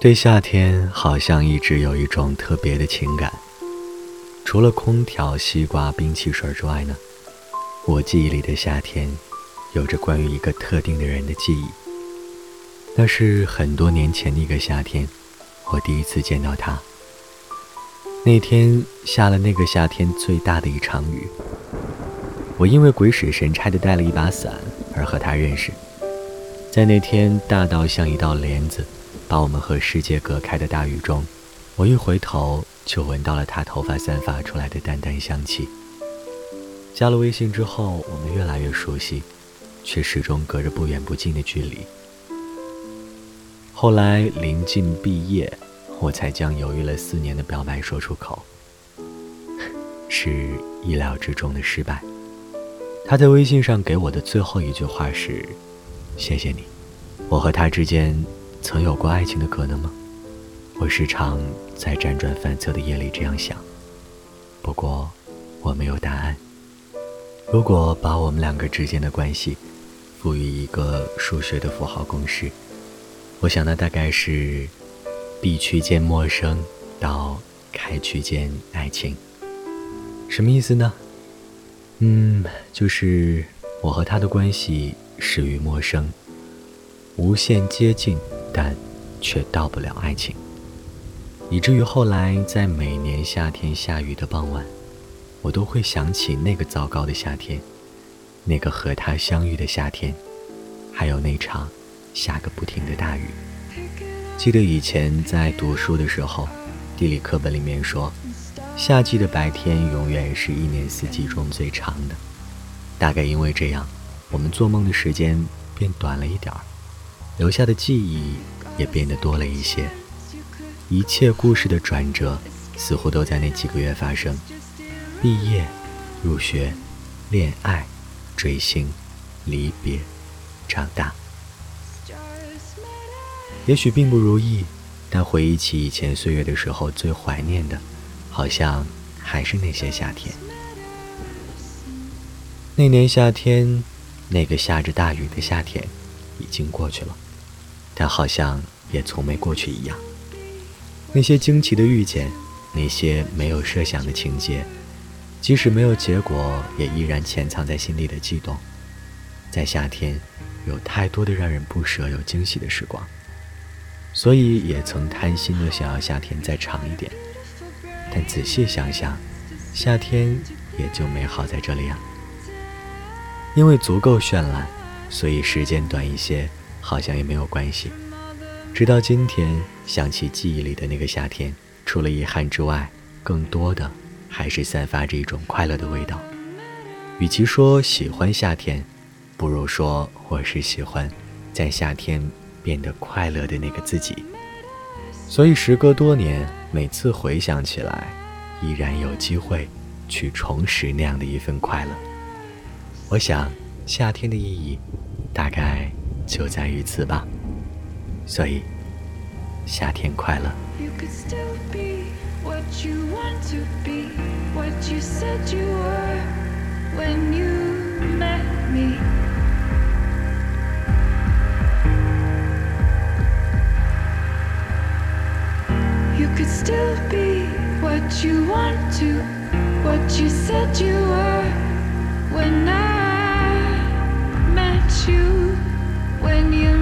对夏天好像一直有一种特别的情感。除了空调、西瓜、冰汽水之外呢，我记忆里的夏天，有着关于一个特定的人的记忆。那是很多年前的一个夏天，我第一次见到他。那天下了那个夏天最大的一场雨。我因为鬼使神差的带了一把伞而和他认识，在那天大到像一道帘子，把我们和世界隔开的大雨中，我一回头就闻到了他头发散发出来的淡淡香气。加了微信之后，我们越来越熟悉，却始终隔着不远不近的距离。后来临近毕业，我才将犹豫了四年的表白说出口，是意料之中的失败。他在微信上给我的最后一句话是：“谢谢你。”我和他之间曾有过爱情的可能吗？我时常在辗转反侧的夜里这样想。不过，我没有答案。如果把我们两个之间的关系赋予一个数学的符号公式，我想那大概是 B 区间陌生到开区间爱情。什么意思呢？嗯，就是我和他的关系始于陌生，无限接近，但却到不了爱情，以至于后来在每年夏天下雨的傍晚，我都会想起那个糟糕的夏天，那个和他相遇的夏天，还有那场下个不停的大雨。记得以前在读书的时候，地理课本里面说。夏季的白天永远是一年四季中最长的，大概因为这样，我们做梦的时间变短了一点儿，留下的记忆也变得多了一些。一切故事的转折似乎都在那几个月发生：毕业、入学、恋爱、追星、离别、长大。也许并不如意，但回忆起以前岁月的时候，最怀念的。好像还是那些夏天。那年夏天，那个下着大雨的夏天，已经过去了，但好像也从没过去一样。那些惊奇的遇见，那些没有设想的情节，即使没有结果，也依然潜藏在心里的悸动。在夏天，有太多的让人不舍、有惊喜的时光，所以也曾贪心的想要夏天再长一点。但仔细想想，夏天也就美好在这里啊。因为足够绚烂，所以时间短一些，好像也没有关系。直到今天，想起记忆里的那个夏天，除了遗憾之外，更多的还是散发着一种快乐的味道。与其说喜欢夏天，不如说我是喜欢在夏天变得快乐的那个自己。所以，时隔多年，每次回想起来，依然有机会去重拾那样的一份快乐。我想，夏天的意义大概就在于此吧。所以，夏天快乐。You could still be what you want to, what you said you were when I met you, time you.